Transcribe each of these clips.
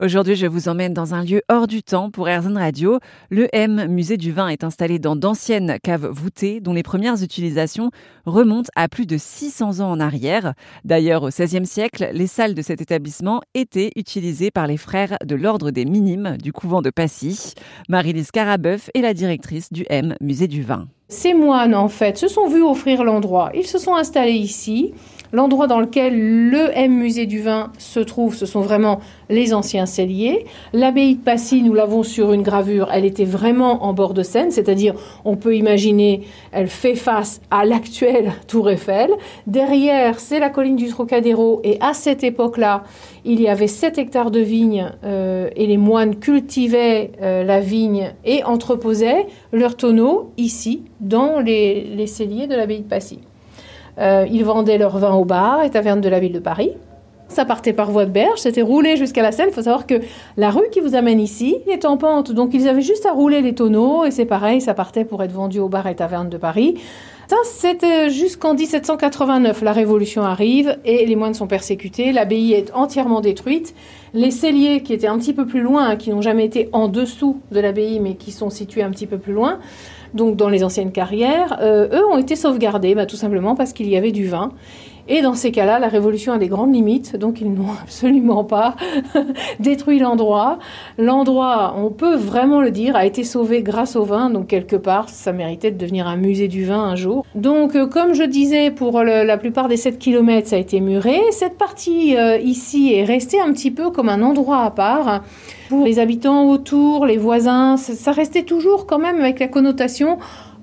Aujourd'hui, je vous emmène dans un lieu hors du temps pour Airzone Radio. Le M Musée du Vin est installé dans d'anciennes caves voûtées dont les premières utilisations remontent à plus de 600 ans en arrière. D'ailleurs, au XVIe siècle, les salles de cet établissement étaient utilisées par les frères de l'Ordre des Minimes du couvent de Passy. Marie-Lise Carabeuf est la directrice du M Musée du Vin. Ces moines, en fait, se sont vus offrir l'endroit. Ils se sont installés ici. L'endroit dans lequel le M Musée du Vin se trouve, ce sont vraiment les anciens celliers. L'abbaye de Passy, nous l'avons sur une gravure, elle était vraiment en bord de Seine, c'est-à-dire on peut imaginer, elle fait face à l'actuelle Tour Eiffel. Derrière, c'est la colline du Trocadéro et à cette époque-là, il y avait 7 hectares de vignes euh, et les moines cultivaient euh, la vigne et entreposaient leurs tonneaux ici, dans les, les celliers de l'abbaye de Passy. Euh, ils vendaient leur vin au bar et tavernes de la ville de Paris. Ça partait par voie de berge, c'était roulé jusqu'à la Seine. Il faut savoir que la rue qui vous amène ici est en pente, donc ils avaient juste à rouler les tonneaux et c'est pareil, ça partait pour être vendu au bar et tavernes de Paris. C'était jusqu'en 1789. La Révolution arrive et les moines sont persécutés. L'abbaye est entièrement détruite. Les celliers, qui étaient un petit peu plus loin, qui n'ont jamais été en dessous de l'abbaye, mais qui sont situés un petit peu plus loin, donc dans les anciennes carrières, euh, eux ont été sauvegardés, bah, tout simplement parce qu'il y avait du vin. Et dans ces cas-là, la révolution a des grandes limites, donc ils n'ont absolument pas détruit l'endroit. L'endroit, on peut vraiment le dire, a été sauvé grâce au vin, donc quelque part, ça méritait de devenir un musée du vin un jour. Donc, euh, comme je disais, pour la plupart des 7 km, ça a été muré. Cette partie euh, ici est restée un petit peu comme un endroit à part. Pour les habitants autour, les voisins, ça restait toujours quand même avec la connotation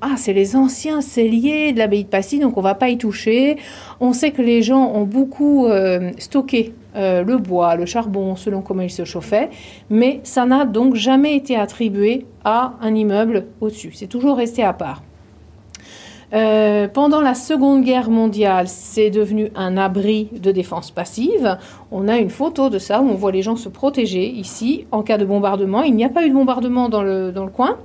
ah, c'est les anciens celliers de l'abbaye de Passy, donc on va pas y toucher. On sait que les gens ont beaucoup euh, stocké euh, le bois, le charbon, selon comment ils se chauffaient, mais ça n'a donc jamais été attribué à un immeuble au-dessus. C'est toujours resté à part. Euh, pendant la Seconde Guerre mondiale, c'est devenu un abri de défense passive. On a une photo de ça où on voit les gens se protéger ici en cas de bombardement. Il n'y a pas eu de bombardement dans le coin.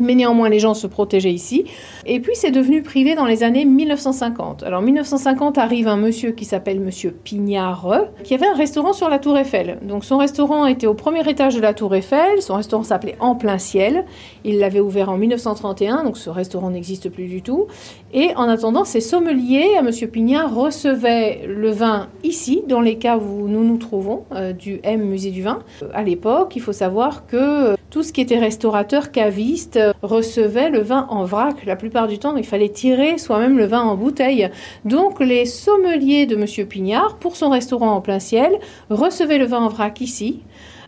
Mais néanmoins, les gens se protégeaient ici. Et puis, c'est devenu privé dans les années 1950. Alors, 1950 arrive un monsieur qui s'appelle Monsieur Pignard, qui avait un restaurant sur la Tour Eiffel. Donc, son restaurant était au premier étage de la Tour Eiffel. Son restaurant s'appelait En plein ciel. Il l'avait ouvert en 1931, donc ce restaurant n'existe plus du tout. Et en attendant, ces sommeliers à Monsieur Pignard recevaient le vin ici, dans les caves où nous nous trouvons, euh, du M Musée du Vin. à l'époque, il faut savoir que tout ce qui était restaurateur, caviste, recevait le vin en vrac. La plupart du temps, il fallait tirer soi-même le vin en bouteille. Donc les sommeliers de Monsieur Pignard, pour son restaurant en plein ciel, recevaient le vin en vrac ici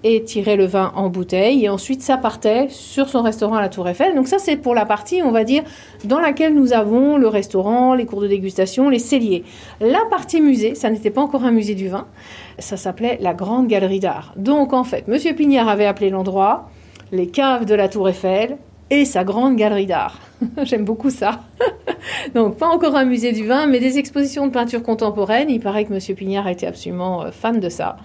et tiraient le vin en bouteille et ensuite ça partait sur son restaurant à la Tour Eiffel. Donc ça c'est pour la partie on va dire dans laquelle nous avons le restaurant, les cours de dégustation, les celliers. La partie musée, ça n'était pas encore un musée du vin, ça s'appelait la Grande Galerie d'Art. Donc en fait, Monsieur Pignard avait appelé l'endroit les caves de la Tour Eiffel et sa grande galerie d'art. J'aime beaucoup ça. Donc, pas encore un musée du vin, mais des expositions de peinture contemporaine. Il paraît que M. Pignard était absolument euh, fan de ça.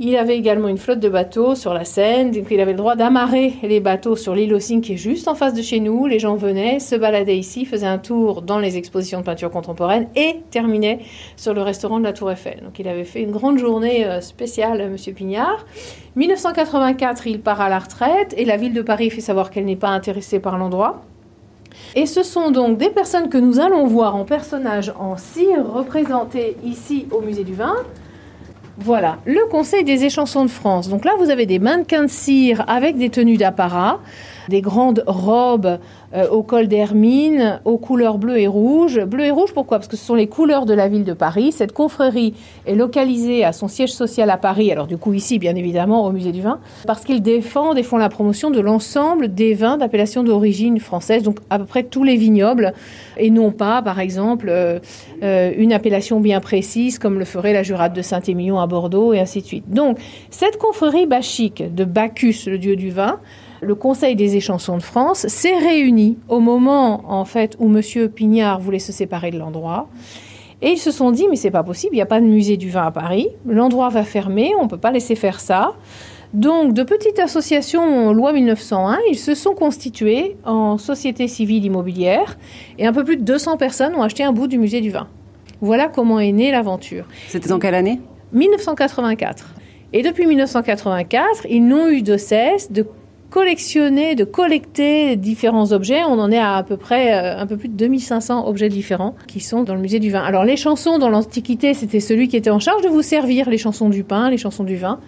Il avait également une flotte de bateaux sur la Seine, donc il avait le droit d'amarrer les bateaux sur l'île Ossing qui est juste en face de chez nous. Les gens venaient, se baladaient ici, faisaient un tour dans les expositions de peinture contemporaine et terminaient sur le restaurant de la Tour Eiffel. Donc il avait fait une grande journée euh, spéciale, M. Pignard. 1984, il part à la retraite et la ville de Paris fait savoir qu'elle n'est pas intéressée par l'endroit. Et ce sont donc des personnes que nous allons voir en personnages en cire représentées ici au musée du vin. Voilà, le Conseil des échansons de France. Donc là, vous avez des mannequins de cire avec des tenues d'apparat, des grandes robes euh, au col d'hermine, aux couleurs bleu et rouge. Bleu et rouge, pourquoi? Parce que ce sont les couleurs de la ville de Paris. Cette confrérie est localisée à son siège social à Paris, alors du coup ici, bien évidemment, au musée du vin, parce qu'ils défendent et font la promotion de l'ensemble des vins d'appellation d'origine française, donc à peu près tous les vignobles, et non pas, par exemple, euh, euh, une appellation bien précise, comme le ferait la Jurade de Saint-Émilion à Bordeaux, et ainsi de suite. Donc, cette confrérie bachique de Bacchus, le dieu du vin, le Conseil des échansons de France s'est réuni au moment en fait où Monsieur Pignard voulait se séparer de l'endroit. Et ils se sont dit, mais c'est pas possible, il n'y a pas de musée du vin à Paris, l'endroit va fermer, on ne peut pas laisser faire ça. Donc, de petites associations, loi 1901, ils se sont constitués en société civile immobilière et un peu plus de 200 personnes ont acheté un bout du musée du vin. Voilà comment est née l'aventure. C'était en quelle année? 1984. Et depuis 1984, ils n'ont eu de cesse de collectionner, de collecter différents objets. On en est à à peu près euh, un peu plus de 2500 objets différents qui sont dans le musée du vin. Alors les chansons dans l'Antiquité, c'était celui qui était en charge de vous servir les chansons du pain, les chansons du vin.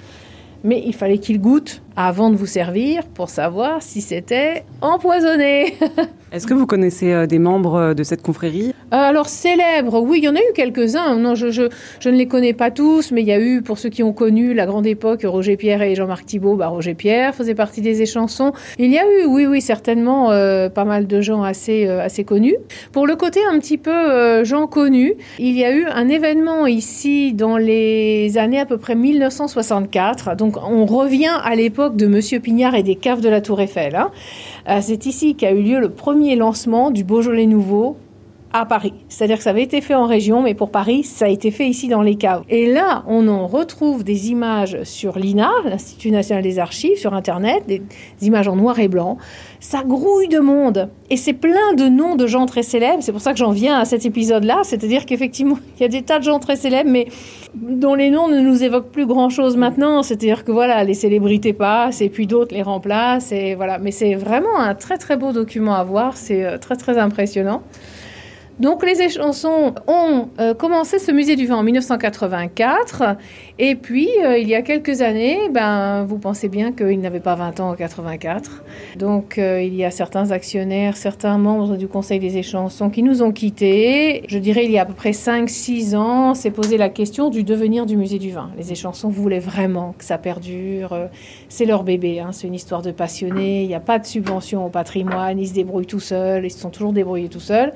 Mais il fallait qu'il goûte avant de vous servir pour savoir si c'était empoisonné. Est-ce que vous connaissez euh, des membres euh, de cette confrérie? Alors célèbres, oui, il y en a eu quelques-uns. Non, je, ne les connais pas tous, mais il y a eu, pour ceux qui ont connu la grande époque, Roger Pierre et Jean-Marc Thibault, bah, Roger Pierre faisait partie des échansons. Il y a eu, oui, oui, certainement euh, pas mal de gens assez, euh, assez connus. Pour le côté un petit peu euh, gens connus, il y a eu un événement ici dans les années à peu près 1964. Donc on revient à l'époque de Monsieur Pignard et des caves de la Tour Eiffel. Hein. C'est ici qu'a eu lieu le premier lancement du Beaujolais nouveau à Paris. C'est-à-dire que ça avait été fait en région, mais pour Paris, ça a été fait ici dans les caves. Et là, on en retrouve des images sur l'INA, l'Institut national des archives, sur Internet, des images en noir et blanc. Ça grouille de monde. Et c'est plein de noms de gens très célèbres. C'est pour ça que j'en viens à cet épisode-là. C'est-à-dire qu'effectivement, il y a des tas de gens très célèbres, mais dont les noms ne nous évoquent plus grand-chose maintenant. C'est-à-dire que voilà, les célébrités passent et puis d'autres les remplacent. Et voilà. Mais c'est vraiment un très très beau document à voir. C'est très très impressionnant. Donc les échansons ont euh, commencé ce musée du vin en 1984 et puis euh, il y a quelques années, ben, vous pensez bien qu'ils n'avaient pas 20 ans en 84. Donc euh, il y a certains actionnaires, certains membres du conseil des échansons qui nous ont quittés. Je dirais il y a à peu près 5-6 ans, s'est posé la question du devenir du musée du vin. Les échansons voulaient vraiment que ça perdure. C'est leur bébé, hein. c'est une histoire de passionnés. Il n'y a pas de subvention au patrimoine, ils se débrouillent tout seuls, ils se sont toujours débrouillés tout seuls.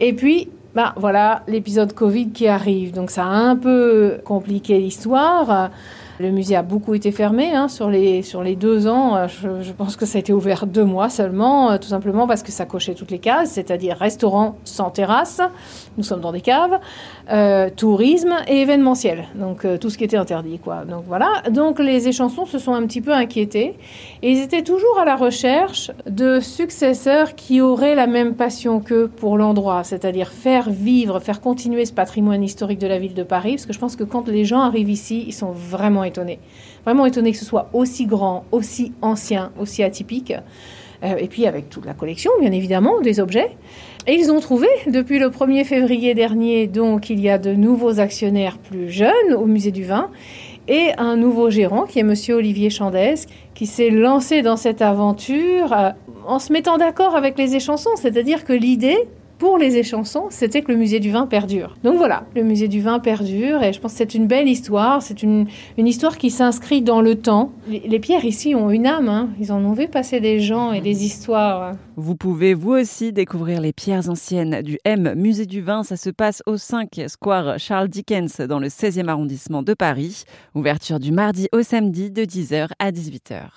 Et puis, bah, voilà, l'épisode Covid qui arrive. Donc ça a un peu compliqué l'histoire. Le musée a beaucoup été fermé hein, sur, les, sur les deux ans. Je, je, pense que ça a été ouvert deux mois seulement, euh, tout simplement parce que ça cochait toutes les cases, c'est-à-dire restaurant sans terrasse, nous sommes dans des caves, euh, tourisme et événementiel, donc euh, tout ce qui était interdit. Quoi. Donc voilà, donc les échansons se sont un petit peu inquiétés et ils étaient toujours à la recherche de successeurs qui auraient la même passion qu'eux pour l'endroit, c'est-à-dire faire vivre, faire continuer ce patrimoine historique de la ville de Paris, parce que je pense que quand les gens arrivent ici, ils sont vraiment Vraiment étonné que ce soit aussi grand, aussi ancien, aussi atypique. Euh, et puis avec toute la collection, bien évidemment, des objets. Et ils ont trouvé, depuis le 1er février dernier, donc il y a de nouveaux actionnaires plus jeunes au musée du vin et un nouveau gérant qui est monsieur Olivier Chandès, qui s'est lancé dans cette aventure euh, en se mettant d'accord avec les échansons. C'est-à-dire que l'idée, pour les échansons, c'était que le musée du vin perdure. Donc voilà, le musée du vin perdure et je pense que c'est une belle histoire. C'est une, histoire qui s'inscrit dans le temps. Les, les, pierres ici ont une âme. Hein. Ils en ont vu passer des gens et des histoires. Vous pouvez vous aussi découvrir les pierres anciennes du M Musée du vin. Ça se passe au 5 Square Charles Dickens dans le 16e arrondissement de Paris. Ouverture du mardi au samedi de 10h à 18h.